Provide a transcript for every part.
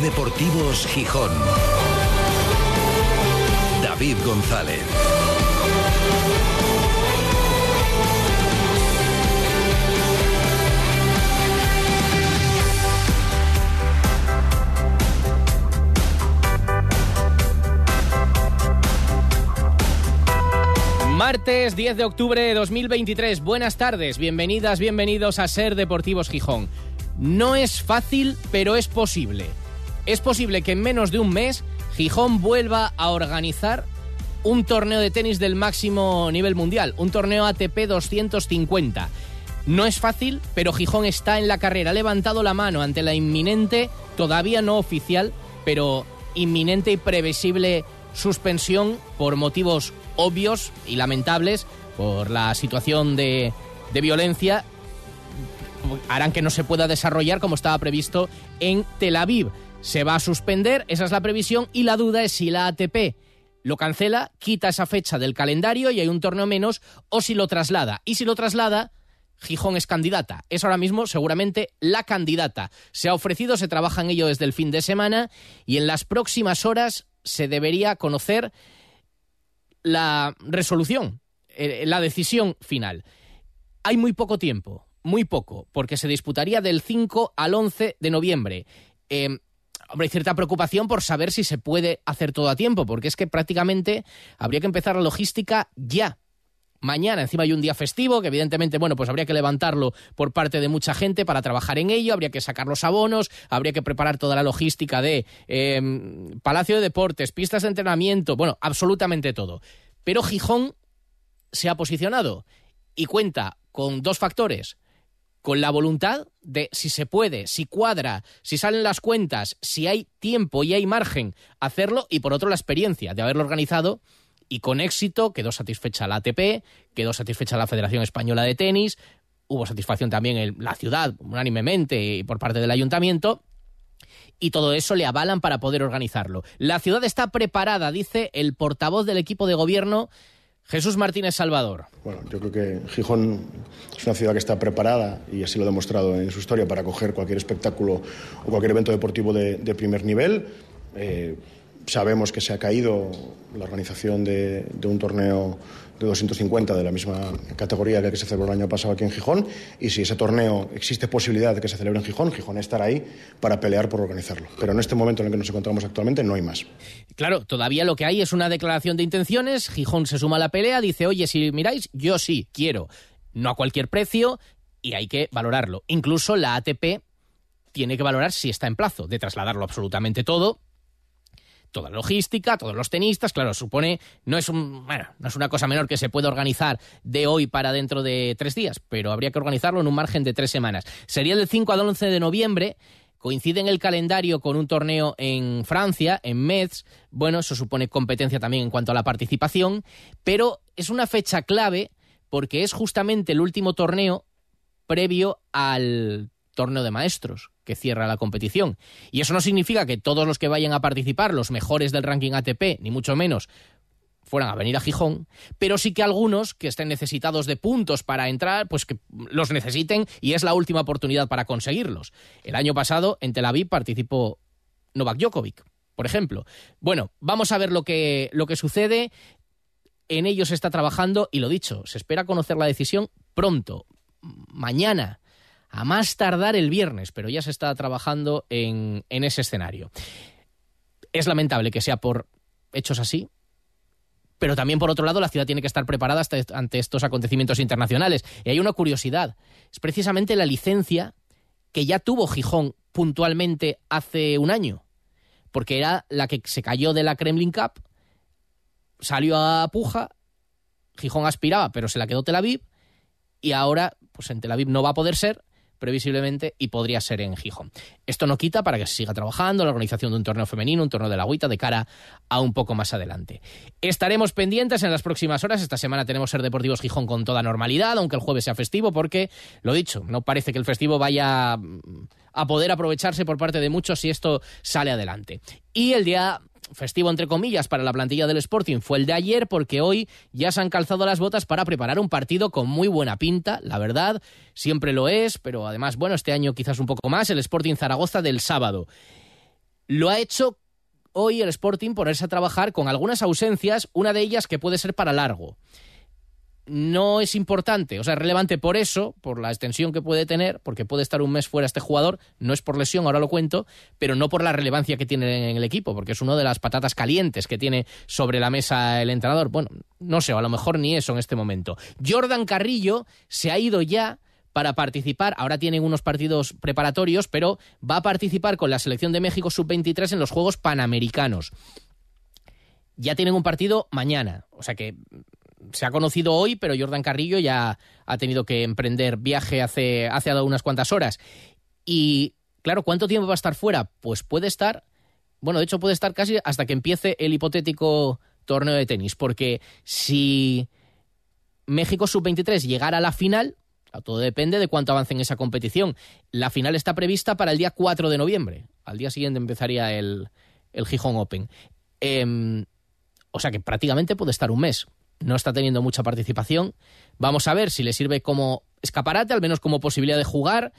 Deportivos Gijón. David González. Martes 10 de octubre de 2023. Buenas tardes, bienvenidas, bienvenidos a Ser Deportivos Gijón. No es fácil, pero es posible. Es posible que en menos de un mes Gijón vuelva a organizar un torneo de tenis del máximo nivel mundial, un torneo ATP 250. No es fácil, pero Gijón está en la carrera. Ha levantado la mano ante la inminente, todavía no oficial, pero inminente y previsible suspensión por motivos obvios y lamentables, por la situación de, de violencia, harán que no se pueda desarrollar como estaba previsto en Tel Aviv. Se va a suspender, esa es la previsión, y la duda es si la ATP lo cancela, quita esa fecha del calendario y hay un torneo menos, o si lo traslada. Y si lo traslada, Gijón es candidata. Es ahora mismo seguramente la candidata. Se ha ofrecido, se trabaja en ello desde el fin de semana y en las próximas horas se debería conocer la resolución, eh, la decisión final. Hay muy poco tiempo, muy poco, porque se disputaría del 5 al 11 de noviembre. Eh, hombre, hay cierta preocupación por saber si se puede hacer todo a tiempo, porque es que prácticamente habría que empezar la logística ya. Mañana encima hay un día festivo que evidentemente, bueno, pues habría que levantarlo por parte de mucha gente para trabajar en ello, habría que sacar los abonos, habría que preparar toda la logística de eh, Palacio de Deportes, pistas de entrenamiento, bueno, absolutamente todo. Pero Gijón se ha posicionado y cuenta con dos factores con la voluntad de si se puede, si cuadra, si salen las cuentas, si hay tiempo y hay margen hacerlo, y por otro la experiencia de haberlo organizado y con éxito quedó satisfecha la ATP, quedó satisfecha la Federación Española de Tenis, hubo satisfacción también en la ciudad, unánimemente, y por parte del ayuntamiento, y todo eso le avalan para poder organizarlo. La ciudad está preparada, dice el portavoz del equipo de gobierno Jesús Martínez Salvador. Bueno, yo creo que Gijón es una ciudad que está preparada, y así lo ha demostrado en su historia, para acoger cualquier espectáculo o cualquier evento deportivo de, primer nivel. Eh, sabemos que se ha caído la organización de, un torneo de 250 de la misma categoría que el que se celebró el año pasado aquí en Gijón y si ese torneo existe posibilidad de que se celebre en Gijón, Gijón estará ahí para pelear por organizarlo. Pero en este momento en el que nos encontramos actualmente no hay más. Claro, todavía lo que hay es una declaración de intenciones, Gijón se suma a la pelea, dice, oye, si miráis, yo sí quiero, no a cualquier precio y hay que valorarlo. Incluso la ATP tiene que valorar si está en plazo de trasladarlo absolutamente todo toda la logística, todos los tenistas, claro, supone, no es, un, bueno, no es una cosa menor que se puede organizar de hoy para dentro de tres días, pero habría que organizarlo en un margen de tres semanas. Sería del 5 al 11 de noviembre, coincide en el calendario con un torneo en Francia, en Metz, bueno, eso supone competencia también en cuanto a la participación, pero es una fecha clave porque es justamente el último torneo previo al torneo de maestros que cierra la competición. Y eso no significa que todos los que vayan a participar, los mejores del ranking ATP, ni mucho menos, fueran a venir a Gijón, pero sí que algunos que estén necesitados de puntos para entrar, pues que los necesiten y es la última oportunidad para conseguirlos. El año pasado en Tel Aviv participó Novak Djokovic, por ejemplo. Bueno, vamos a ver lo que, lo que sucede. En ello se está trabajando y lo dicho, se espera conocer la decisión pronto, mañana a más tardar el viernes, pero ya se está trabajando en, ese escenario. Es lamentable que sea por hechos así, pero también por otro lado la ciudad tiene que estar preparada ante estos acontecimientos internacionales. Y hay una curiosidad, es precisamente la licencia que ya tuvo Gijón puntualmente hace un año, porque era la que se cayó de la Kremlin Cup, salió a puja, Gijón aspiraba, pero se la quedó Tel Aviv, y ahora, pues en Tel Aviv no va a poder ser, previsiblemente, y podría ser en Gijón. Esto no quita para que se siga trabajando la organización de un torneo femenino, un torneo de la agüita, de cara a un poco más adelante. Estaremos pendientes en las próximas horas. Esta semana tenemos Ser Deportivos Gijón con toda normalidad, aunque el jueves sea festivo, porque, lo dicho, no parece que el festivo vaya mm, a poder aprovecharse por parte de muchos si esto sale adelante. Y el día festivo entre comillas para la plantilla del Sporting fue el de ayer porque hoy ya se han calzado las botas para preparar un partido con muy buena pinta, la verdad, siempre lo es, pero además, bueno, este año quizás un poco más, el Sporting Zaragoza del sábado. Lo ha hecho hoy el Sporting ponerse a trabajar con algunas ausencias, una de ellas que puede ser para largo no es importante, o sea, es relevante por eso, por la extensión que puede tener, porque puede estar un mes fuera este jugador, no es por lesión, ahora lo cuento, pero no por la relevancia que tiene en el equipo, porque es uno de las patatas calientes que tiene sobre la mesa el entrenador. Bueno, no sé, a lo mejor ni eso en este momento. Jordan Carrillo se ha ido ya para participar, ahora tienen unos partidos preparatorios, pero va a participar con la selección de México sub-23 en los Juegos Panamericanos. Ya tienen un partido mañana, o sea que se ha conocido hoy, pero Jordan Carrillo ya ha tenido que emprender viaje hace, hace unas cuantas horas. Y claro, ¿cuánto tiempo va a estar fuera? Pues puede estar, bueno, de hecho puede estar casi hasta que empiece el hipotético torneo de tenis, porque si México sub-23 llegara a la final, todo depende de cuánto avance en esa competición. La final está prevista para el día 4 de noviembre. Al día siguiente empezaría el, el Gijón Open. Em, o sea que prácticamente puede estar un mes no está teniendo mucha participación. Vamos a ver si le sirve como escaparate, al menos como posibilidad de jugar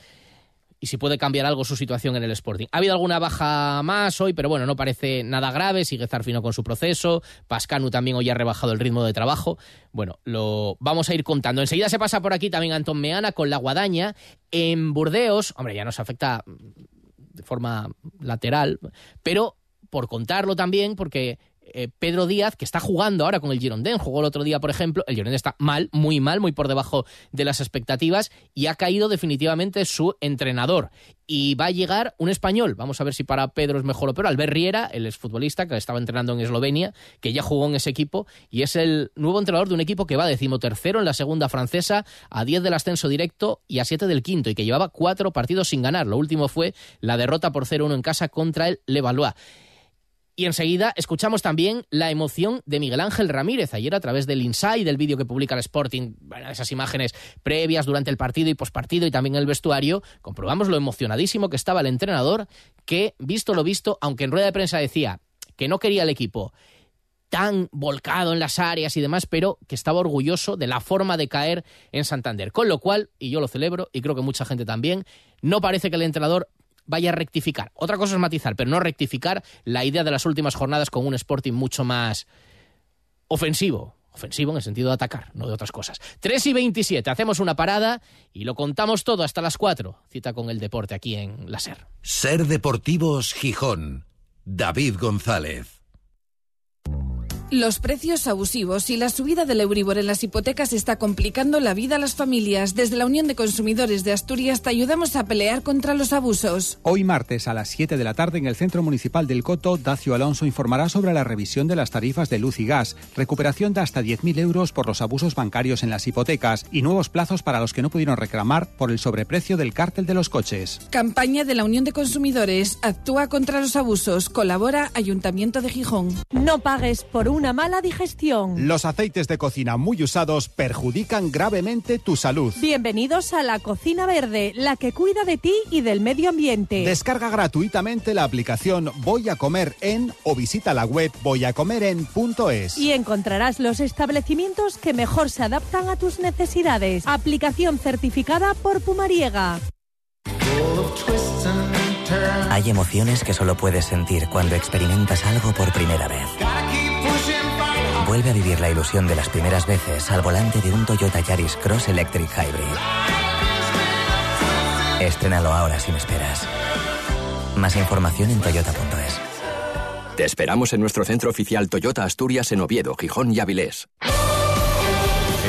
y si puede cambiar algo su situación en el Sporting. Ha habido alguna baja más hoy, pero bueno, no parece nada grave. Sigue Zarfino con su proceso. Pascanu también hoy ha rebajado el ritmo de trabajo. Bueno, lo vamos a ir contando. Enseguida se pasa por aquí también Antón Meana con la guadaña. En Burdeos, hombre, ya nos afecta de forma lateral, pero por contarlo también, porque eh, Pedro Díaz, que está jugando ahora con el Girondin, jugó el otro día, por ejemplo, el Girondin está mal, muy mal, muy por debajo de las expectativas y ha caído definitivamente su entrenador. Y va a llegar un español, vamos a ver si para Pedro es mejor o peor, Albert Riera, el exfutbolista que estaba entrenando en Eslovenia, que ya jugó en ese equipo y es el nuevo entrenador de un equipo que va decimotercero en la segunda francesa, a 10 del ascenso directo y a 7 del quinto, y que llevaba cuatro partidos sin ganar. Lo último fue la derrota por 0-1 en casa contra el Levallois. Y enseguida escuchamos también la emoción de Miguel Ángel Ramírez. Ayer a través del Inside, del vídeo que publica el Sporting, esas imágenes previas durante el partido y pospartido y también el vestuario, comprobamos lo emocionadísimo que estaba el entrenador, que, visto lo visto, aunque en rueda de prensa decía que no quería el equipo tan volcado en las áreas y demás, pero que estaba orgulloso de la forma de caer en Santander. Con lo cual, y yo lo celebro, y creo que mucha gente también, no parece que el entrenador vaya a rectificar. Otra cosa es matizar, pero no rectificar la idea de las últimas jornadas con un Sporting mucho más ofensivo. Ofensivo en el sentido de atacar, no de otras cosas. 3 y 27, hacemos una parada y lo contamos todo hasta las 4. Cita con el deporte aquí en la SER. Ser Deportivos Gijón. David González. Los precios abusivos y la subida del Euribor en las hipotecas está complicando la vida a las familias. Desde la Unión de Consumidores de Asturias te ayudamos a pelear contra los abusos. Hoy martes a las 7 de la tarde en el Centro Municipal del Coto, Dacio Alonso informará sobre la revisión de las tarifas de luz y gas, recuperación de hasta 10.000 euros por los abusos bancarios en las hipotecas y nuevos plazos para los que no pudieron reclamar por el sobreprecio del cártel de los coches. Campaña de la Unión de Consumidores. Actúa contra los abusos. Colabora Ayuntamiento de Gijón. No pagues por un una mala digestión. Los aceites de cocina muy usados perjudican gravemente tu salud. Bienvenidos a la Cocina Verde, la que cuida de ti y del medio ambiente. Descarga gratuitamente la aplicación Voy a comer en o visita la web voyacomeren.es. Y encontrarás los establecimientos que mejor se adaptan a tus necesidades. Aplicación certificada por Pumariega. Hay emociones que solo puedes sentir cuando experimentas algo por primera vez. Vuelve a vivir la ilusión de las primeras veces al volante de un Toyota Yaris Cross Electric Hybrid. Estrénalo ahora sin esperas. Más información en toyota.es. Te esperamos en nuestro centro oficial Toyota Asturias en Oviedo, Gijón y Avilés.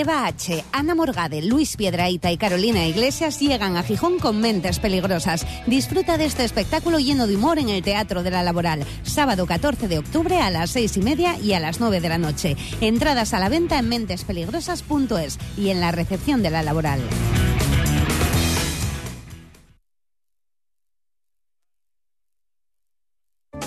Eva H., Ana Morgade, Luis Piedraíta y Carolina Iglesias llegan a Gijón con mentes peligrosas. Disfruta de este espectáculo lleno de humor en el Teatro de la Laboral. Sábado 14 de octubre a las 6 y media y a las 9 de la noche. Entradas a la venta en mentespeligrosas.es y en la recepción de la Laboral.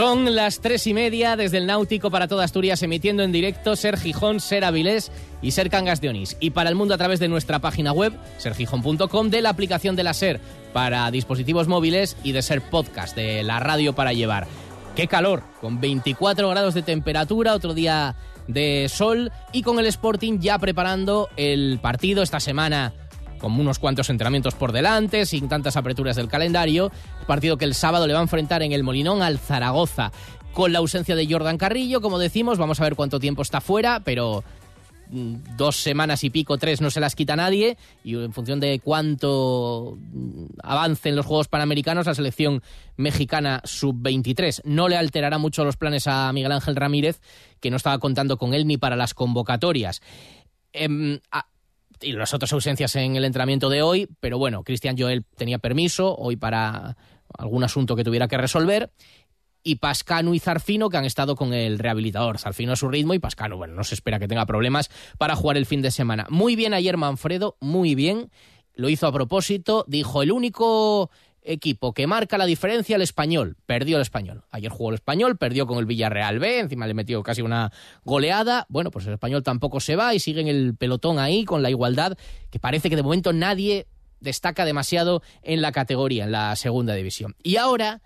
Son las tres y media desde el Náutico para toda Asturias, emitiendo en directo Ser Gijón, Ser Avilés y Ser Cangas de Onís. Y para el mundo a través de nuestra página web, sergijón.com, de la aplicación de la Ser para dispositivos móviles y de Ser Podcast, de la radio para llevar. ¡Qué calor! Con 24 grados de temperatura, otro día de sol y con el Sporting ya preparando el partido esta semana con unos cuantos entrenamientos por delante, sin tantas aperturas del calendario. Partido que el sábado le va a enfrentar en el Molinón al Zaragoza. Con la ausencia de Jordan Carrillo, como decimos, vamos a ver cuánto tiempo está fuera, pero mm, dos semanas y pico, tres, no se las quita nadie. Y en función de cuánto mm, avance en los Juegos Panamericanos, la selección mexicana sub-23 no le alterará mucho los planes a Miguel Ángel Ramírez, que no estaba contando con él ni para las convocatorias. Em, y las otras ausencias en el entrenamiento de hoy, pero bueno, Cristian Joel tenía permiso hoy para algún asunto que tuviera que resolver. Y Pascano y Zarfino, que han estado con el rehabilitador. Zarfino a su ritmo y Pascano, bueno, no se espera que tenga problemas para jugar el fin de semana. Muy bien ayer Manfredo, muy bien. Lo hizo a propósito. Dijo, el único equipo que marca la diferencia el español. Perdió el español. Ayer jugó el español, perdió con el Villarreal B, encima le metió casi una goleada. Bueno, pues el español tampoco se va y sigue en el pelotón ahí con la igualdad que parece que de momento nadie destaca demasiado en la categoría, en la segunda división. Y ahora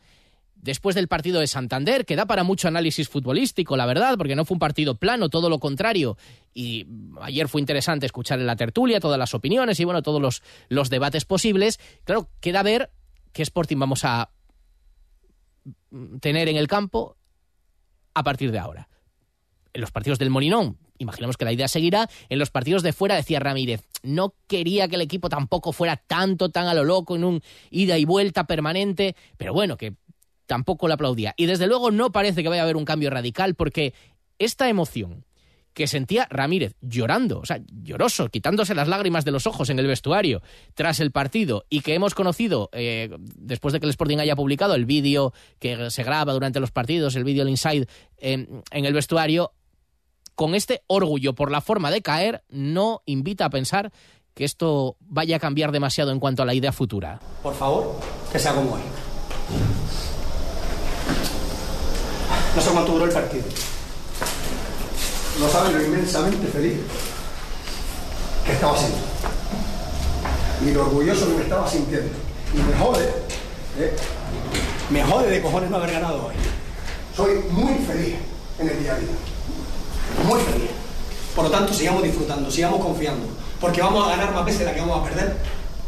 después del partido de Santander, que da para mucho análisis futbolístico, la verdad, porque no fue un partido plano, todo lo contrario. Y ayer fue interesante escuchar en la tertulia todas las opiniones y bueno, todos los, los debates posibles. Claro, queda ver qué Sporting vamos a tener en el campo a partir de ahora. En los partidos del Molinón, imaginamos que la idea seguirá. En los partidos de fuera, decía Ramírez, no quería que el equipo tampoco fuera tanto, tan a lo loco, en un ida y vuelta permanente, pero bueno, que tampoco lo aplaudía. Y desde luego no parece que vaya a haber un cambio radical, porque esta emoción que sentía Ramírez llorando, o sea, lloroso, quitándose las lágrimas de los ojos en el vestuario tras el partido y que hemos conocido eh, después de que el Sporting haya publicado el vídeo que se graba durante los partidos, el vídeo del Inside en el vestuario, con este orgullo por la forma de caer, no invita a pensar que esto vaya a cambiar demasiado en cuanto a la idea futura. Por favor, que sea como hoy. No sé cuánto duró el partido no saben lo inmensamente feliz que estaba siendo. Y lo orgulloso que me estaba sintiendo. Y me jode, ¿eh? me jode de cojones no haber ganado hoy. Soy muy feliz en el día a día. Muy feliz. Por lo tanto, sigamos disfrutando, sigamos confiando. Porque vamos a ganar más veces de la que vamos a perder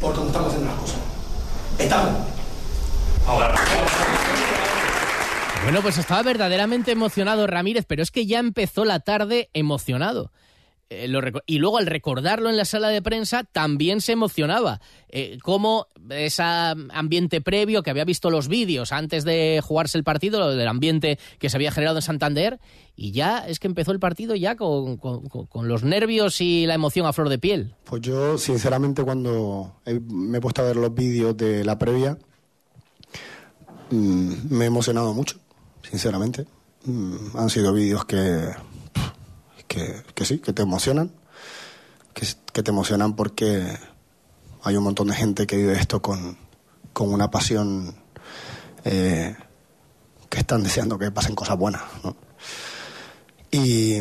por cómo estamos haciendo las cosas. Estamos. Ahora. Bueno, pues estaba verdaderamente emocionado Ramírez, pero es que ya empezó la tarde emocionado. Eh, y luego al recordarlo en la sala de prensa también se emocionaba. Eh, como ese ambiente previo que había visto los vídeos antes de jugarse el partido, lo del ambiente que se había generado en Santander, y ya es que empezó el partido ya con, los nervios y la emoción a flor de piel. Pues yo, sinceramente, cuando me he puesto a ver los vídeos de la previa, mm, me he emocionado mucho sinceramente. Mm, han sido vídeos que, que, sí, que te emocionan, que, te emocionan porque hay un montón de gente que vive esto con, con una pasión eh, que están deseando que pasen cosas buenas. Y,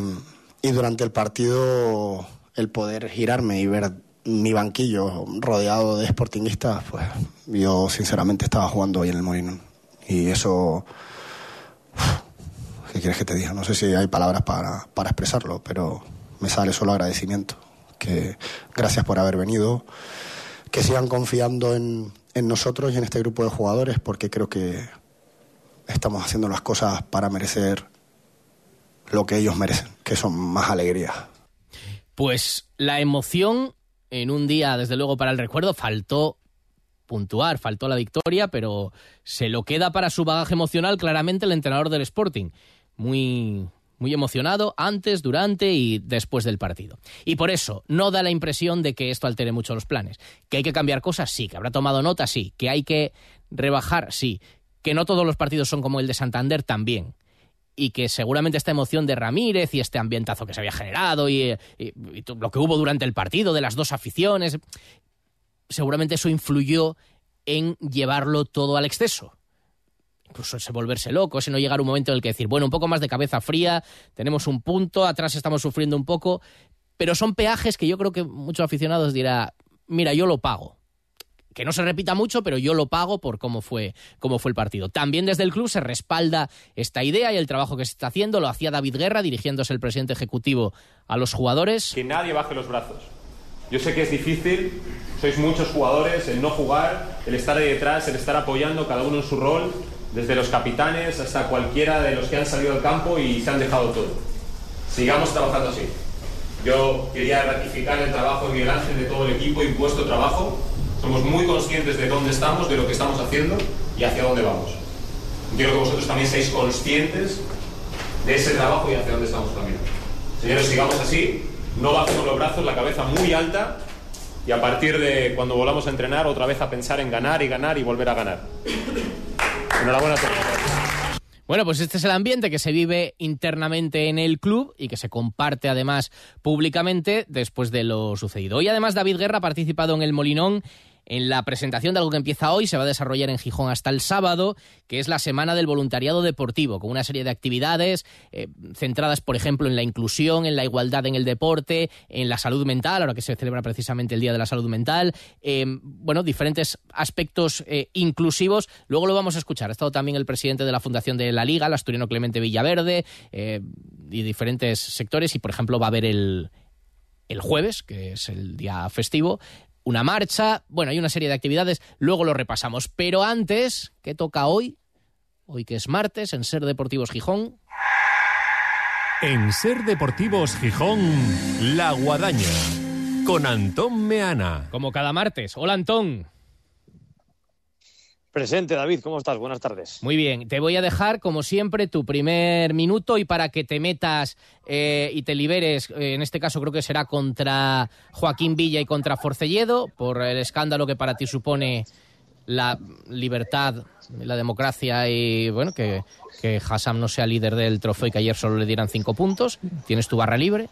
y durante el partido el poder girarme y ver mi banquillo rodeado de sportingistas, pues yo sinceramente estaba jugando hoy en el Molino. Y eso ¿Qué quieres que te diga? No sé si hay palabras para, para expresarlo, pero me sale solo agradecimiento. Que gracias por haber venido, que sigan confiando en, en nosotros y en este grupo de jugadores, porque creo que estamos haciendo las cosas para merecer lo que ellos merecen, que son más alegrías. Pues la emoción en un día, desde luego, para el recuerdo, faltó puntuar, faltó la victoria, pero se lo queda para su bagaje emocional claramente el entrenador del Sporting. Muy, muy emocionado antes, durante y después del partido. Y por eso no da la impresión de que esto altere mucho los planes. Que hay que cambiar cosas, sí. Que habrá tomado nota, sí. Que hay que rebajar, sí. Que no todos los partidos son como el de Santander, también. Y que seguramente esta emoción de Ramírez y este ambientazo que se había generado y, y lo que hubo durante el partido de las dos aficiones, seguramente eso influyó en llevarlo todo al exceso incluso ese volverse loco, ese no llegar un momento en el que decir, bueno, un poco más de cabeza fría, tenemos un punto, atrás estamos sufriendo un poco, pero son peajes que yo creo que muchos aficionados dirá, mira, yo lo pago. Que no se repita mucho, pero yo lo pago por cómo fue, cómo fue el partido. También desde el club se respalda esta idea y el trabajo que se está haciendo. Lo hacía David Guerra, dirigiéndose el presidente ejecutivo a los jugadores. Que nadie baje los brazos. Yo sé que es difícil, sois muchos jugadores, el no jugar, el estar ahí detrás, el estar apoyando cada uno en su rol, desde los capitanes hasta cualquiera de los que han salido al campo y se han dejado todo. Sigamos trabajando así. Yo quería ratificar el trabajo de Miguel Ángel, de todo el equipo y vuestro trabajo. Somos muy conscientes de dónde estamos, de lo que estamos haciendo y hacia dónde vamos. Quiero que vosotros también seáis conscientes de ese trabajo y hacia dónde estamos caminando. Señores, sigamos así, no bajemos los brazos, la cabeza muy alta y a partir de cuando volvamos a entrenar, otra vez a pensar en ganar y ganar y volver a ganar. Enhorabuena. Bueno, pues este es el ambiente que se vive internamente en el club y que se comparte además públicamente después de lo sucedido. Hoy además David Guerra ha participado en el Molinón en la presentación de algo que empieza hoy, se va a desarrollar en Gijón hasta el sábado, que es la Semana del Voluntariado Deportivo, con una serie de actividades eh, centradas, por ejemplo, en la inclusión, en la igualdad en el deporte, en la salud mental, ahora que se celebra precisamente el Día de la Salud Mental, eh, bueno, diferentes aspectos eh, inclusivos. Luego lo vamos a escuchar. Ha estado también el presidente de la Fundación de la Liga, el asturiano Clemente Villaverde, y diferentes sectores, y por ejemplo va a haber el, el jueves, que es el día festivo, una marcha, bueno, hay una serie de actividades, luego lo repasamos. Pero antes, ¿qué toca hoy? Hoy que es martes, en Ser Deportivos Gijón. En Ser Deportivos Gijón, La Guadaña, con Antón Meana. Como cada martes. Hola, Antón. Presente, David, ¿cómo estás? Buenas tardes. Muy bien, te voy a dejar, como siempre, tu primer minuto y para que te metas eh, y te liberes, eh, en este caso creo que será contra Joaquín Villa y contra Forcelledo, por el escándalo que para ti supone la libertad, la democracia y, bueno, que, que Hassam no sea líder del trofeo y que ayer solo le dieran cinco puntos. Tienes tu barra libre.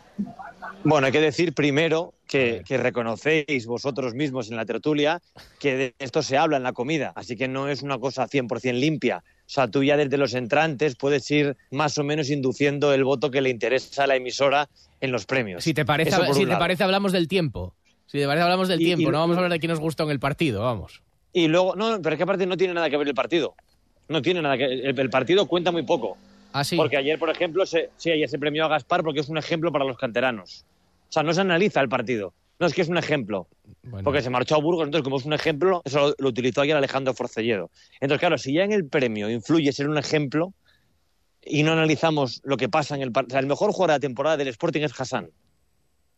Bueno, hay que decir primero que, reconocéis vosotros mismos en la tertulia que de esto se habla en la comida, así que no es una cosa 100% limpia. O sea, tú ya desde los entrantes puedes ir más o menos induciendo el voto que le interesa a la emisora en los premios. Si te parece, si te parece hablamos del tiempo. Si te parece hablamos del tiempo, no vamos a hablar de quién nos gustó en el partido, vamos. Y luego, no, pero es que aparte no tiene nada que ver el partido. No tiene nada que el, el partido cuenta muy poco. Ah, sí. Porque ayer, por ejemplo, se, sí, ayer se premió a Gaspar porque es un ejemplo para los canteranos. O sea, no se analiza el partido. No es que es un ejemplo. Porque se marchó a Burgos, entonces como es un ejemplo, eso lo, utilizó ayer Alejandro Forcelledo. Entonces, claro, si ya en el premio influye ser un ejemplo y no analizamos lo que pasa en el partido... O sea, el mejor jugador de la temporada del Sporting es Hassan.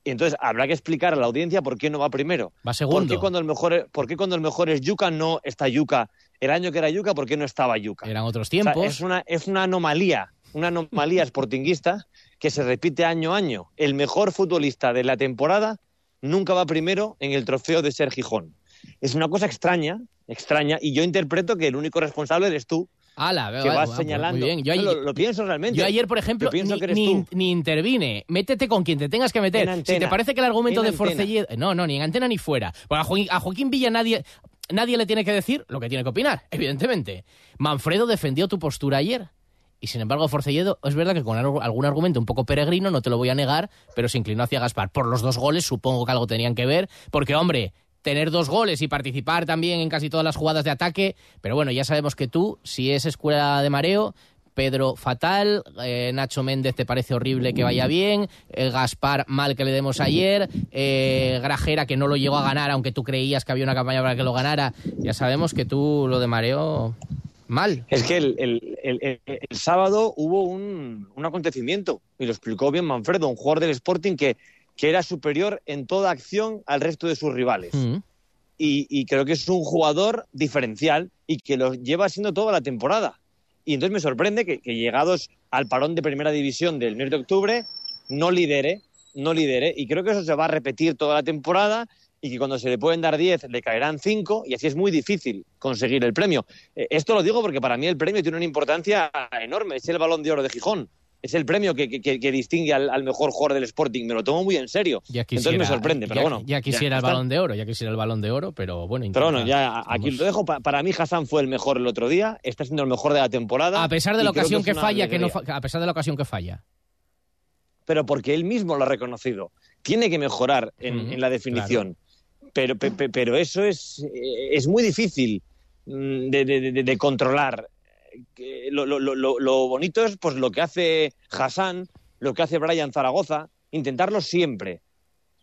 Y entonces habrá que explicar a la audiencia por qué no va primero. Va segundo. ¿Por qué cuando el mejor, por qué cuando el mejor es Yuca no está Yuca? El año que era Yuca, ¿por qué no estaba Yuca? Eran otros tiempos. O sea, es, una, es una anomalía, una anomalía sportinguista que se repite año a año. El mejor futbolista de la temporada nunca va primero en el trofeo de ser Gijón. Es una cosa extraña, extraña, y yo interpreto que el único responsable eres tú, Ala, que vas señalando. Yo ayer, lo, lo, pienso realmente. Yo ayer, por ejemplo, ni, ni, ni, intervine. Métete con quien te tengas que meter. Si te parece que el argumento de Forcelledo... No, no, ni en antena ni fuera. Porque a Joaquín, a Joaquín Villa nadie, nadie le tiene que decir lo que tiene que opinar, evidentemente. Manfredo defendió tu postura ayer. Y sin embargo, Forcelledo, es verdad que con algún argumento un poco peregrino, no te lo voy a negar, pero se inclinó hacia Gaspar. Por los dos goles, supongo que algo tenían que ver, porque, hombre, tener dos goles y participar también en casi todas las jugadas de ataque, pero bueno, ya sabemos que tú, si es escuela de mareo, Pedro fatal, eh, Nacho Méndez te parece horrible que vaya bien, eh, Gaspar mal que le demos ayer, eh, Grajera que no lo llegó a ganar aunque tú creías que había una campaña para que lo ganara, ya sabemos que tú lo de mareo mal. Es que el, el, el, el sábado hubo un, un, acontecimiento, y lo explicó bien Manfredo, un jugador del Sporting que que era superior en toda acción al resto de sus rivales. Y, y, creo que es un jugador diferencial y que lo lleva siendo toda la temporada. Y entonces me sorprende que, que llegados al parón de primera división del mes de octubre no lidere, no lidere. Y creo que eso se va a repetir toda la temporada y que cuando se le pueden dar 10 le caerán 5 y así es muy difícil conseguir el premio. Eh, esto lo digo porque para mí el premio tiene una importancia enorme, es el balón de oro de Gijón. Es el premio que, que, distingue al, mejor jugador del Sporting. Me lo tomo muy en serio. Entonces me sorprende, pero bueno. Ya quisiera el balón de oro, ya quisiera el balón de oro, pero bueno. pero bueno, ya aquí lo dejo. Para mí Hassan fue el mejor el otro día. Está siendo el mejor de la temporada. A pesar de la ocasión que, falla, que no, a pesar de la ocasión que falla. Pero porque él mismo lo ha reconocido. Tiene que mejorar en, la definición pero, pero eso es, eh, es muy difícil mm, de, controlar. Lo, lo, lo, lo, bonito es pues lo que hace Hassan, lo que hace Brian Zaragoza, intentarlo siempre.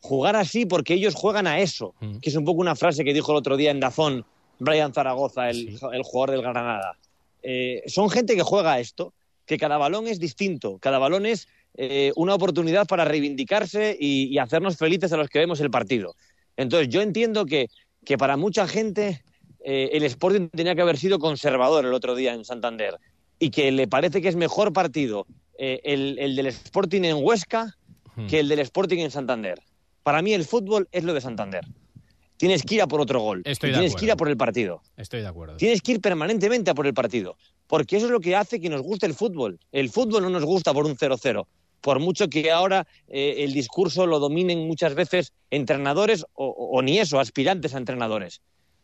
Jugar así porque ellos juegan a eso, mm. que es un poco una frase que dijo el otro día en Dazón Brian Zaragoza, el, el jugador del Granada. Eh, son gente que juega a esto, que cada balón es distinto, cada balón es eh, una oportunidad para reivindicarse y, y, hacernos felices a los que vemos el partido. Entonces, yo entiendo que, que para mucha gente eh, el Sporting tenía que haber sido conservador el otro día en Santander y que le parece que es mejor partido eh, el, el, del Sporting en Huesca que el del Sporting en Santander. Para mí el fútbol es lo de Santander. Tienes que ir a por otro gol. tienes que ir a por el partido. Estoy de acuerdo. Tienes que ir permanentemente a por el partido. Porque eso es lo que hace que nos guste el fútbol. El fútbol no nos gusta por un 0-0 por mucho que ahora eh, el discurso lo dominen muchas veces entrenadores o, ni eso, aspirantes a entrenadores.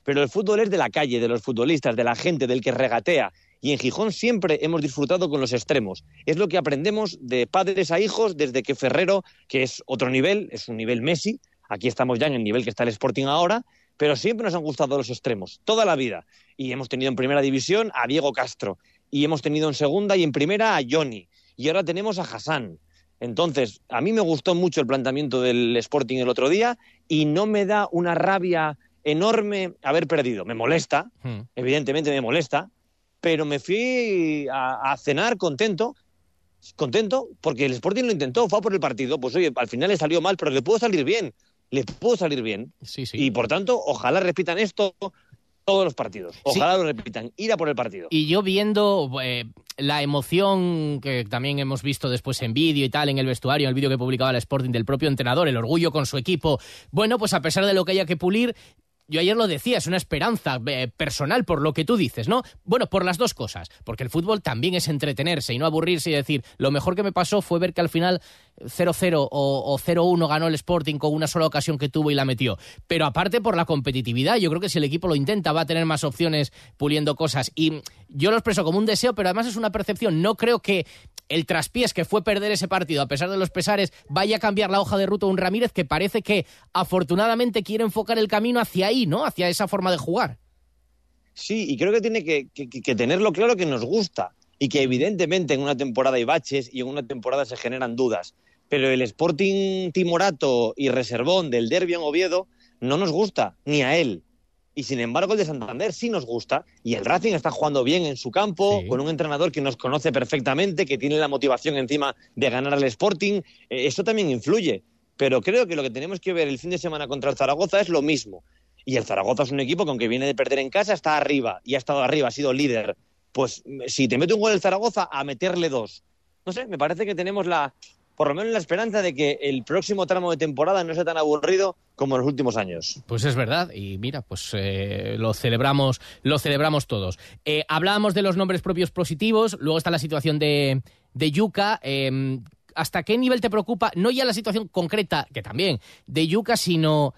Pero el fútbol es de la calle, de los futbolistas, de la gente, del que regatea. Y en Gijón siempre hemos disfrutado con los extremos. Es lo que aprendemos de padres a hijos desde que Ferrero, que es otro nivel, es un nivel Messi, aquí estamos ya en el nivel que está el Sporting ahora, pero siempre nos han gustado los extremos, toda la vida. Y hemos tenido en primera división a Diego Castro, y hemos tenido en segunda y en primera a Johnny, y ahora tenemos a Hassan. Entonces, a mí me gustó mucho el planteamiento del Sporting el otro día y no me da una rabia enorme haber perdido. Me molesta, hmm. evidentemente me molesta, pero me fui a, cenar contento, contento, porque el Sporting lo intentó, fue por el partido, pues oye, al final le salió mal, pero le pudo salir bien, le pudo salir bien. Sí, sí. Y por tanto, ojalá repitan esto todos los partidos. Ojalá lo repitan, ir a por el partido. Y yo viendo eh, la emoción que también hemos visto después en vídeo y tal, en el vestuario, en el vídeo que publicaba el Sporting del propio entrenador, el orgullo con su equipo. Bueno, pues a pesar de lo que haya que pulir, yo ayer lo decía, es una esperanza eh, personal por lo que tú dices, ¿no? Bueno, por las dos cosas, porque el fútbol también es entretenerse y no aburrirse y decir, lo mejor que me pasó fue ver que al final 0-0 o, 0-1 ganó el Sporting con una sola ocasión que tuvo y la metió. Pero aparte por la competitividad, yo creo que si el equipo lo intenta va a tener más opciones puliendo cosas. Y yo lo expreso como un deseo, pero además es una percepción. No creo que el traspiés que fue perder ese partido, a pesar de los pesares, vaya a cambiar la hoja de ruta de un Ramírez que parece que afortunadamente quiere enfocar el camino hacia ahí, ¿no? Hacia esa forma de jugar. Sí, y creo que tiene que, que tenerlo claro que nos gusta y que evidentemente en una temporada hay baches y en una temporada se generan dudas pero el Sporting Timorato y Reservón del Derby en Oviedo no nos gusta, ni a él. Y sin embargo el de Santander sí nos gusta. Y el Racing está jugando bien en su campo, con un entrenador que nos conoce perfectamente, que tiene la motivación encima de ganar al Sporting. Eh, eso también influye. Pero creo que lo que tenemos que ver el fin de semana contra el Zaragoza es lo mismo. Y el Zaragoza es un equipo que aunque viene de perder en casa, está arriba. Y ha estado arriba, ha sido líder. Pues si te mete un gol el Zaragoza, a meterle dos. No sé, me parece que tenemos la, por lo menos la esperanza de que el próximo tramo de temporada no sea tan aburrido como en los últimos años. Pues es verdad, y mira, pues eh, lo celebramos, lo celebramos todos. Eh, hablábamos de los nombres propios positivos, luego está la situación de, de Yuka. Em, ¿Hasta qué nivel te preocupa, no ya la situación concreta, que también, de Yuka, sino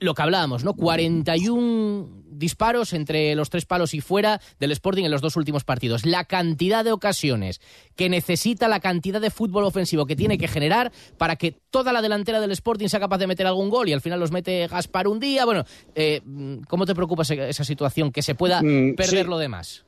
lo que hablábamos, ¿no? 41 disparos entre los tres palos y fuera del Sporting en los dos últimos partidos. La cantidad de ocasiones que necesita, la cantidad de fútbol ofensivo que tiene que generar para que toda la delantera del Sporting sea capaz de meter algún gol y al final los mete Gaspar un día. Bueno, eh, ¿cómo te preocupa esa situación? Que se pueda mm, perder lo demás.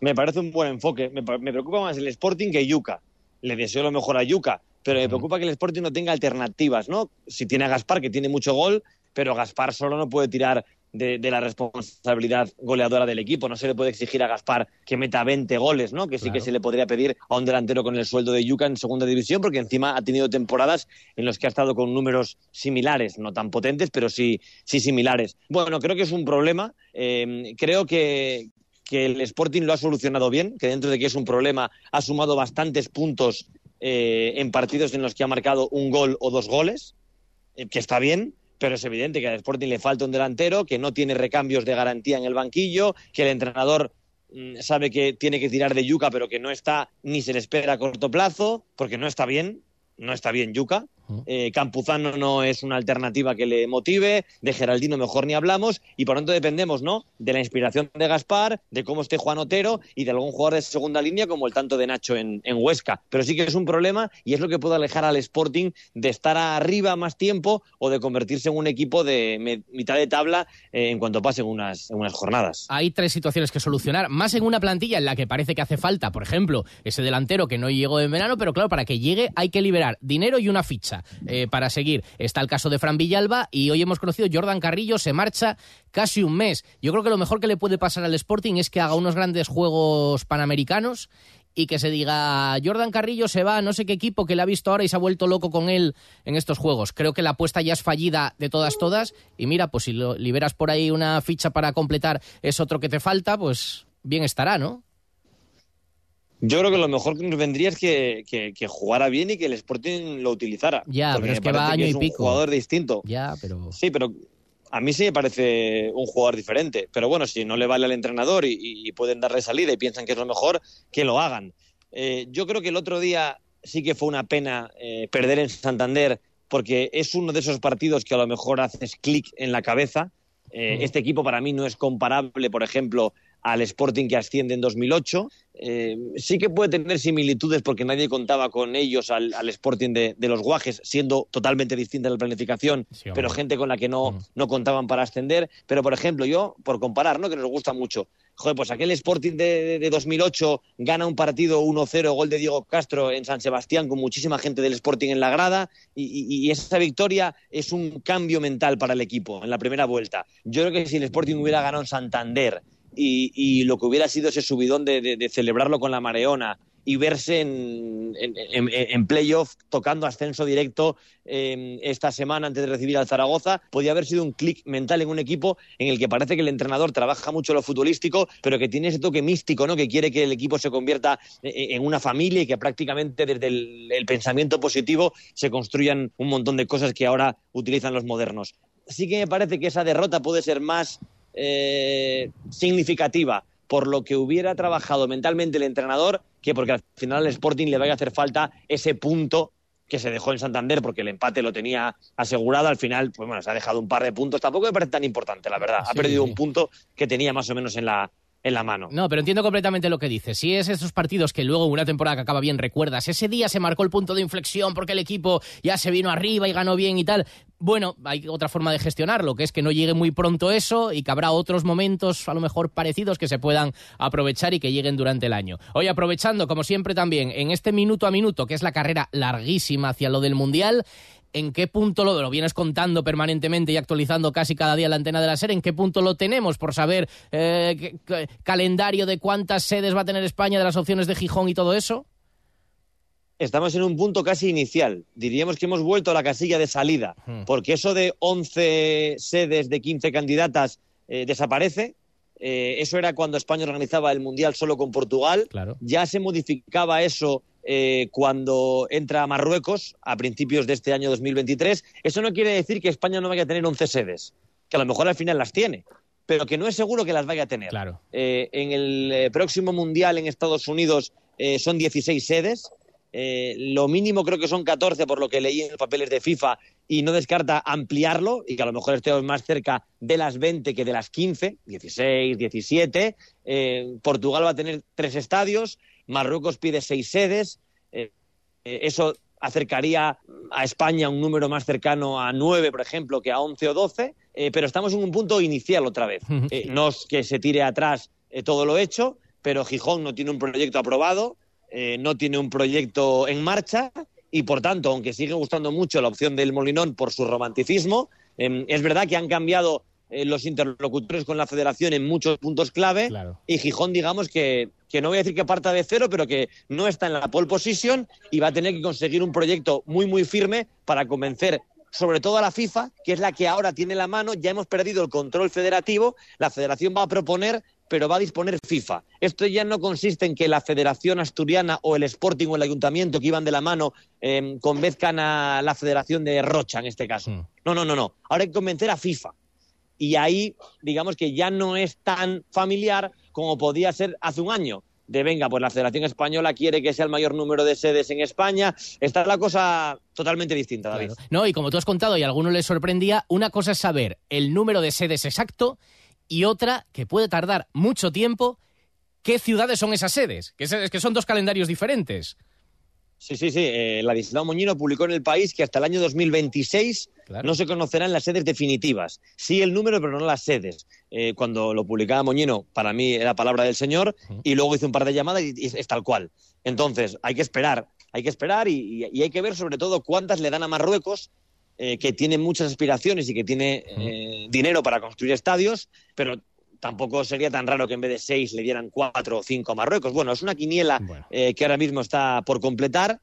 Me parece un buen enfoque. Me, me preocupa más el Sporting que Yuca. Le deseo lo mejor a Yuca pero me preocupa que el Sporting no tenga alternativas, ¿no? Si tiene a Gaspar, que tiene mucho gol, pero Gaspar solo no puede tirar de, de, la responsabilidad goleadora del equipo. No se le puede exigir a Gaspar que meta 20 goles, ¿no? Que sí que se le podría pedir a un delantero con el sueldo de Yuca en segunda división, porque encima ha tenido temporadas en las que ha estado con números similares, no tan potentes, pero sí, sí similares. Bueno, creo que es un problema. Eh, creo que, que el Sporting lo ha solucionado bien, que dentro de que es un problema ha sumado bastantes puntos eh, en partidos en los que ha marcado un gol o dos goles, eh, que está bien, pero es evidente que al Sporting le falta un delantero, que no tiene recambios de garantía en el banquillo, que el entrenador mm, sabe que tiene que tirar de Yuca, pero que no está ni se le espera a corto plazo, porque no está bien, no está bien Yuca. Eh, Campuzano no es una alternativa que le motive, de Geraldino mejor ni hablamos, y por tanto dependemos ¿no? de la inspiración de Gaspar, de cómo esté Juan Otero y de algún jugador de segunda línea como el tanto de Nacho en, Huesca. Pero sí que es un problema y es lo que puede alejar al Sporting de estar arriba más tiempo o de convertirse en un equipo de mitad de tabla eh, en cuanto pasen unas, unas jornadas. Hay tres situaciones que solucionar, más en una plantilla en la que parece que hace falta, por ejemplo, ese delantero que no llegó en verano, pero claro, para que llegue hay que liberar dinero y una ficha. Eh, para seguir. Está el caso de Fran Villalba y hoy hemos conocido Jordan Carrillo, se marcha casi un mes. Yo creo que lo mejor que le puede pasar al Sporting es que haga unos grandes juegos panamericanos y que se diga Jordan Carrillo se va no sé qué equipo que le ha visto ahora y se ha vuelto loco con él en estos juegos. Creo que la apuesta ya es fallida de todas todas y mira, pues si lo liberas por ahí una ficha para completar es otro que te falta, pues bien estará, ¿no? Yo creo que lo mejor que nos vendría es que, jugara bien y que el Sporting lo utilizara. Ya, pero es que va año y pico. Un jugador distinto. Ya, pero. Sí, pero a mí sí me parece un jugador diferente. Pero bueno, si no le vale al entrenador y, pueden darle salida y piensan que es lo mejor, que lo hagan. Eh, yo creo que el otro día sí que fue una pena eh, perder en Santander porque es uno de esos partidos que a lo mejor haces clic en la cabeza. Eh, este equipo para mí no es comparable, por ejemplo, al Sporting que asciende en 2008. Eh, sí que puede tener similitudes porque nadie contaba con ellos al, Sporting de, los Guajes, siendo totalmente distinta la planificación, pero gente con la que no, no contaban para ascender. Pero, por ejemplo, yo, por comparar, ¿no? que nos gusta mucho, joder, pues aquel Sporting de, 2008 gana un partido 1-0, gol de Diego Castro en San Sebastián, con muchísima gente del Sporting en la grada, y, y, esa victoria es un cambio mental para el equipo en la primera vuelta. Yo creo que si el Sporting hubiera ganado en Santander, y, lo que hubiera sido ese subidón de, celebrarlo con la Mareona y verse en, en, playoff tocando ascenso directo em, esta semana antes de recibir al Zaragoza, podía haber sido un clic mental en un equipo en el que parece que el entrenador trabaja mucho lo futbolístico, pero que tiene ese toque místico, ¿no? que quiere que el equipo se convierta e, e, en una familia y que prácticamente desde el pensamiento positivo se construyan un montón de cosas que ahora utilizan los modernos. Sí que me parece que esa derrota puede ser más eh, significativa por lo que hubiera trabajado mentalmente el entrenador que porque al final al Sporting le vaya a hacer falta ese punto que se dejó en Santander porque el empate lo tenía asegurado. Al final, pues bueno, se ha dejado un par de puntos. Tampoco me parece tan importante, la verdad. Ha perdido un punto que tenía más o menos en la, en la mano. No, pero entiendo completamente lo que dices. Si es esos partidos que luego una temporada que acaba bien recuerdas, ese día se marcó el punto de inflexión porque el equipo ya se vino arriba y ganó bien y tal. Bueno, hay otra forma de gestionarlo, que es que no llegue muy pronto eso y que habrá otros momentos a lo mejor parecidos que se puedan aprovechar y que lleguen durante el año. Hoy aprovechando, como siempre también, en este minuto a minuto, que es la carrera larguísima hacia lo del Mundial, ¿en qué punto lo, lo vienes contando permanentemente y actualizando casi cada día la antena de la serie? ¿En qué punto lo tenemos por saber eh, calendario de cuántas sedes va a tener España, de las opciones de Gijón y todo eso? Estamos en un punto casi inicial. Diríamos que hemos vuelto a la casilla de salida, hmm. porque eso de 11 sedes de 15 candidatas eh, desaparece. Eh, eso era cuando España organizaba el Mundial solo con Portugal. Ya se modificaba eso eh, cuando entra Marruecos a principios de este año 2023. Eso no quiere decir que España no vaya a tener 11 sedes, que a lo mejor al final las tiene, pero que no es seguro que las vaya a tener. Eh, en el eh, próximo Mundial en Estados Unidos son 16 sedes. lo mínimo creo que son 14 por lo que leí en los papeles de FIFA y no descarta ampliarlo y que a lo mejor estemos más cerca de las 20 que de las 15, 16, 17. Portugal va a tener tres estadios, Marruecos pide seis sedes. Eh, eh, eso acercaría a España un número más cercano a nueve, por ejemplo, que a once o doce. Eh, pero estamos en un punto inicial otra vez. no es que se tire atrás todo lo hecho, pero Gijón no tiene un proyecto aprobado, no tiene un proyecto en marcha y, por tanto, aunque sigue gustando mucho la opción del Molinón por su romanticismo, es verdad que han cambiado eh, los interlocutores con la federación en muchos puntos clave y Gijón, digamos que, que no voy a decir que parta de cero, pero que no está en la pole position y va a tener que conseguir un proyecto muy, muy firme para convencer sobre todo a la FIFA, que es la que ahora tiene la mano, ya hemos perdido el control federativo, la federación va a proponer, pero va a disponer FIFA. Esto ya no consiste en que la Federación Asturiana o el Sporting o el Ayuntamiento que iban de la mano eh, convenzcan a la Federación de Rocha, en este caso. Mm. No, no, no, no. Ahora hay que convencer a FIFA. Y ahí, digamos que ya no es tan familiar como podía ser hace un año de venga, pues la Federación Española quiere que sea el mayor número de sedes en España. Está la cosa totalmente distinta, David. No, y como tú has contado y a alguno les sorprendía, una cosa es saber el número de sedes exacto y otra que puede tardar mucho tiempo. ¿Qué ciudades son esas sedes? Que, es que son dos calendarios diferentes. Sí, sí, sí. Eh, Ladislao Moñino publicó en el país que hasta el año 2026 no se conocerán las sedes definitivas. Sí el número, pero no las sedes. Eh, cuando lo publicaba Moñino, para mí era palabra del señor, y luego hizo un par de llamadas y, es tal cual. Entonces, hay que esperar, hay que esperar y, hay que ver sobre todo cuántas le dan a Marruecos, eh, que tiene muchas aspiraciones y que tiene eh, dinero para construir estadios, pero tampoco sería tan raro que en vez de seis le dieran cuatro o cinco a Marruecos. Bueno, es una quiniela eh, que ahora mismo está por completar,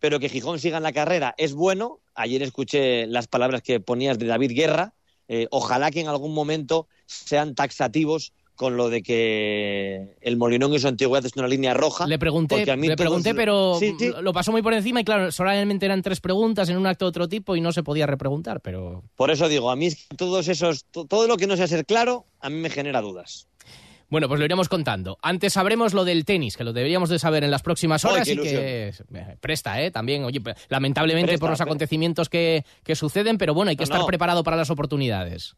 pero que Gijón siga en la carrera es bueno. Ayer escuché las palabras que ponías de David Guerra. Eh, ojalá que en algún momento sean taxativos con lo de que el Molinón y su antigüedad es una línea roja. Le pregunté, le pregunté pero lo pasó muy por encima y claro, solamente eran tres preguntas en un acto de otro tipo y no se podía repreguntar, pero... Por eso digo, a mí todos esos, todo lo que no sea ser claro, a mí me genera dudas. Bueno, pues lo iremos contando. Antes sabremos lo del tenis, que lo deberíamos de saber en las próximas horas y que presta, ¿eh? También, oye, lamentablemente por los acontecimientos que, suceden, pero bueno, hay que estar preparado para las oportunidades.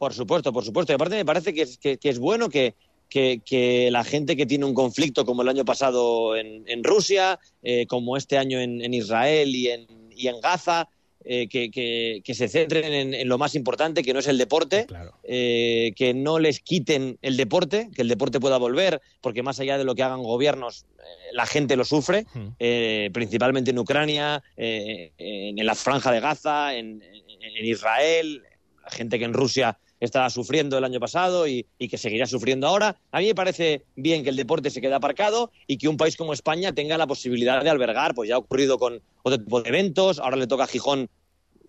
Por supuesto, por supuesto. Y aparte me parece que es, que, es bueno que, que, la gente que tiene un conflicto como el año pasado en, Rusia, eh, como este año en, Israel y en, y en Gaza, eh, que, se centren en, lo más importante, que no es el deporte, eh, que no les quiten el deporte, que el deporte pueda volver, porque más allá de lo que hagan gobiernos, la gente lo sufre, principalmente en Ucrania, en, la franja de Gaza, en, Israel, la gente que en Rusia estaba sufriendo el año pasado y, que seguirá sufriendo ahora. A mí me parece bien que el deporte se quede aparcado y que un país como España tenga la posibilidad de albergar, pues ya ha ocurrido con otro tipo de eventos, ahora le toca a Gijón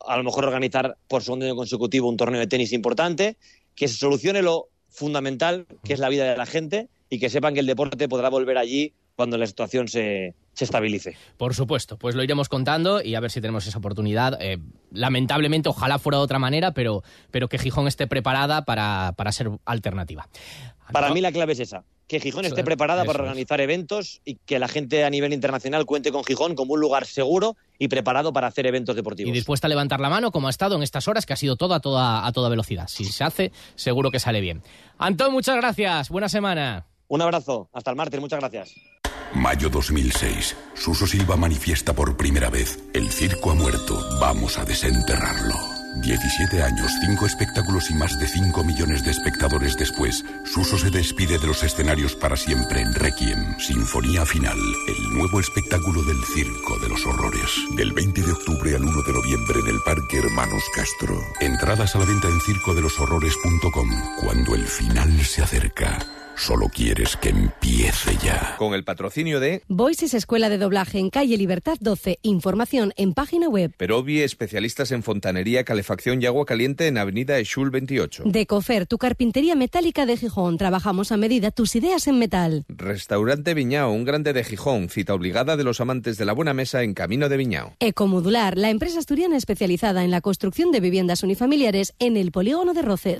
a lo mejor organizar por segundo año consecutivo un torneo de tenis importante, que se solucione lo fundamental, que es la vida de la gente, y que sepan que el deporte podrá volver allí cuando la situación se, se estabilice. Por supuesto, pues lo iremos contando y a ver si tenemos esa oportunidad. Eh, lamentablemente, ojalá fuera de otra manera, pero, pero que Gijón esté preparada para, ser alternativa. Para mí la clave es esa, que Gijón esté preparada para organizar eventos y que la gente a nivel internacional cuente con Gijón como un lugar seguro y preparado para hacer eventos deportivos. Y dispuesta a levantar la mano como ha estado en estas horas, que ha sido todo a toda, a toda velocidad. Si se hace, seguro que sale bien. Antón, muchas gracias. Buena semana. Un abrazo. Hasta el martes. Muchas gracias. Mayo 2006. Suso Silva manifiesta por primera vez. El circo ha muerto. Vamos a desenterrarlo. 17 años, 5 espectáculos y más de 5 millones de espectadores después, Suso se despide de los escenarios para siempre en Requiem, Sinfonía Final, el nuevo espectáculo del Circo de los Horrores. Del 20 de octubre al 1 de noviembre en el Parque Hermanos Castro. Entradas a la venta en circodeloshorrores.com cuando el final se acerca. Solo quieres que empiece ya. Con el patrocinio de Voices Escuela de Doblaje en Calle Libertad 12. Información en página web. Perovi, especialistas en fontanería, calefacción y agua caliente en Avenida Eshul 28. Decofer, tu carpintería metálica de Gijón. Trabajamos a medida tus ideas en metal. Restaurante Viñao, un grande de Gijón. Cita obligada de los amantes de la buena mesa en Camino de Viñao. Ecomodular, la empresa asturiana especializada en la construcción de viviendas unifamiliares en el polígono de Roce.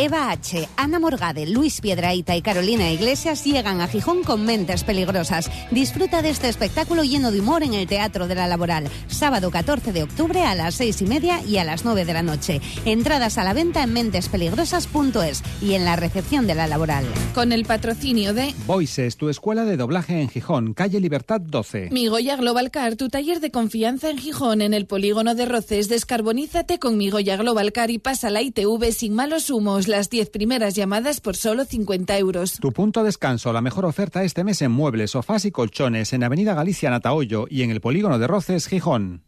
Eva H., Ana Morgade, Luis Piedraíta y Carolina Iglesias llegan a Gijón con mentes peligrosas. Disfruta de este espectáculo lleno de humor en el Teatro de la Laboral. Sábado 14 de octubre a las seis y media y a las 9 de la noche. Entradas a la venta en mentespeligrosas.es y en la recepción de la Laboral. Con el patrocinio de Voices, tu escuela de doblaje en Gijón, calle Libertad 12. Migoya Global Car, tu taller de confianza en Gijón, en el polígono de Roces. Descarbonízate con Migoya Global Car y pasa la ITV sin malos humos las 10 primeras llamadas por solo 50 euros. Tu punto de descanso, la mejor oferta este mes en muebles, sofás y colchones en Avenida Galicia Natahoyo y en el Polígono de Roces, Gijón.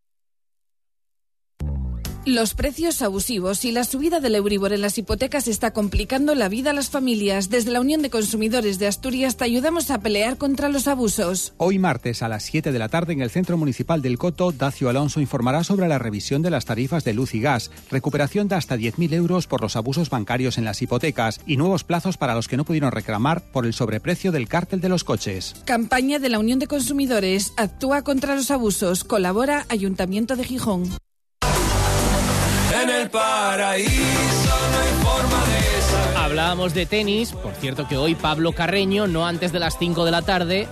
Los precios abusivos y la subida del Euribor en las hipotecas está complicando la vida a las familias. Desde la Unión de Consumidores de Asturias te ayudamos a pelear contra los abusos. Hoy martes a las 7 de la tarde en el Centro Municipal del Coto, Dacio Alonso informará sobre la revisión de las tarifas de luz y gas, recuperación de hasta 10.000 euros por los abusos bancarios en las hipotecas y nuevos plazos para los que no pudieron reclamar por el sobreprecio del cártel de los coches. Campaña de la Unión de Consumidores. Actúa contra los abusos. Colabora Ayuntamiento de Gijón. En el paraíso no hay forma de Hablábamos de tenis, por cierto que hoy Pablo Carreño, no antes de las 5 de la tarde,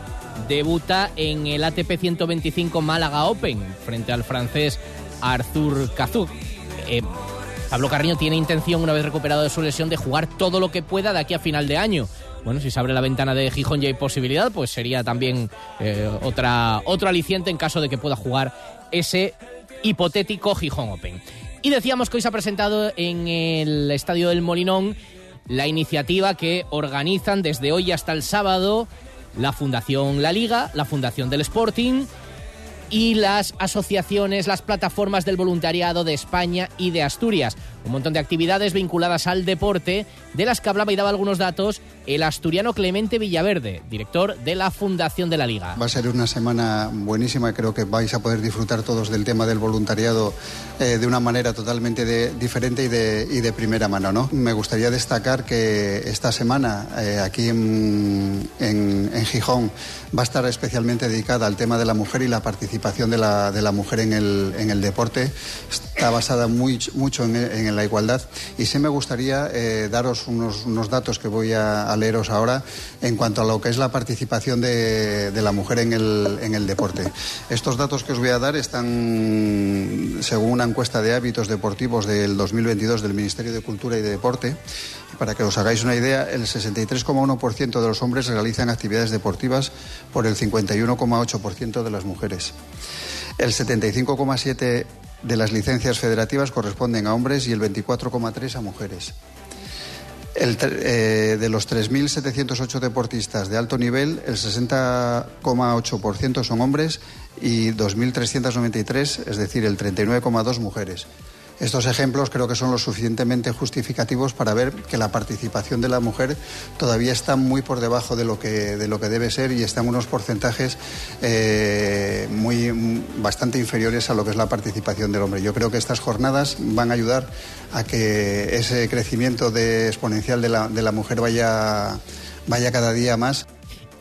debuta en el ATP 125 Málaga Open frente al francés Arthur Cazuk. Eh, Pablo Carreño tiene intención, una vez recuperado de su lesión, de jugar todo lo que pueda de aquí a final de año. Bueno, si se abre la ventana de Gijón y hay posibilidad, pues sería también eh, otra, otro aliciente en caso de que pueda jugar ese hipotético Gijón Open. Y decíamos que hoy se ha presentado en el Estadio del Molinón la iniciativa que organizan desde hoy hasta el sábado la Fundación La Liga, la Fundación del Sporting y las asociaciones, las plataformas del voluntariado de España y de Asturias. Un montón de actividades vinculadas al deporte, de las que hablaba y daba algunos datos el asturiano Clemente Villaverde, director de la Fundación de la Liga. Va a ser una semana buenísima, creo que vais a poder disfrutar todos del tema del voluntariado eh, de una manera totalmente diferente y de, y de, primera mano. ¿no? Me gustaría destacar que esta semana eh, aquí en, en, Gijón va a estar especialmente dedicada al tema de la mujer y la participación de la, de la mujer en el, en el deporte. Está basada muy, mucho en, en la igualdad y sí me gustaría eh, daros unos, datos que voy a, leeros ahora en cuanto a lo que es la participación de, la mujer en el, en el, deporte. Estos datos que os voy a dar están según una encuesta de hábitos deportivos del 2022 del Ministerio de Cultura y de Deporte. Para que os hagáis una idea, el 63,1% de los hombres realizan actividades deportivas por el 51,8% de las mujeres. El 75,7% de las licencias federativas corresponden a hombres y el 24,3% a mujeres. El, eh, de los 3.708 deportistas de alto nivel, el 60,8% son hombres y 2.393, es decir, el 39,2% mujeres. Estos ejemplos creo que son lo suficientemente justificativos para ver que la participación de la mujer todavía está muy por debajo de lo que, de lo que debe ser y está en unos porcentajes eh, muy, bastante inferiores a lo que es la participación del hombre. Yo creo que estas jornadas van a ayudar a que ese crecimiento de exponencial de la, de la mujer vaya, vaya cada día más.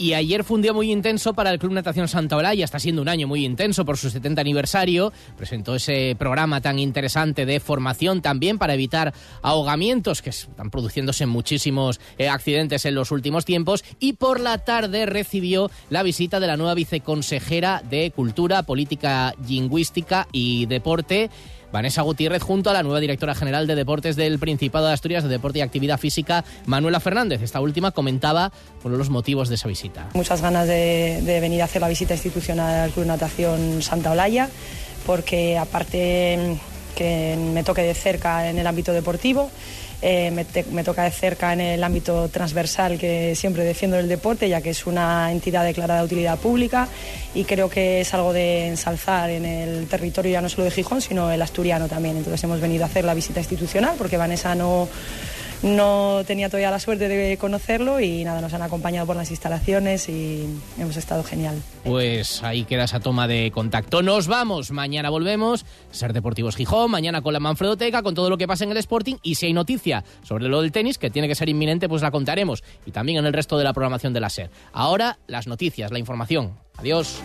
Y ayer fue un día muy intenso para el Club Natación Santa Olaya, está siendo un año muy intenso por su 70 aniversario. Presentó ese programa tan interesante de formación también para evitar ahogamientos, que están produciéndose muchísimos eh, accidentes en los últimos tiempos. Y por la tarde recibió la visita de la nueva viceconsejera de Cultura, Política Lingüística y Deporte. Vanessa Gutiérrez junto a la nueva directora general de Deportes del Principado de Asturias de Deporte y Actividad Física, Manuela Fernández. Esta última comentaba los motivos de esa visita. Muchas ganas de, venir a hacer la visita institucional al Club Natación Santa Olaya, porque aparte que me toque de cerca en el ámbito deportivo, eh, me, toca de cerca en el ámbito transversal que siempre defiendo el deporte, ya que es una entidad declarada de utilidad pública y creo que es algo de ensalzar en el territorio ya no solo de Gijón, sino el asturiano también. Entonces hemos venido a hacer la visita institucional porque Vanessa no no tenía todavía la suerte de conocerlo y nada, nos han acompañado por las instalaciones y hemos estado genial. Pues ahí queda esa toma de contacto. Nos vamos, mañana volvemos, Ser Deportivos Gijón, mañana con la Manfredoteca, con todo lo que pasa en el Sporting y si hay noticia sobre lo del tenis, que tiene que ser inminente, pues la contaremos y también en el resto de la programación de la SER. Ahora, las noticias, la información. Adiós.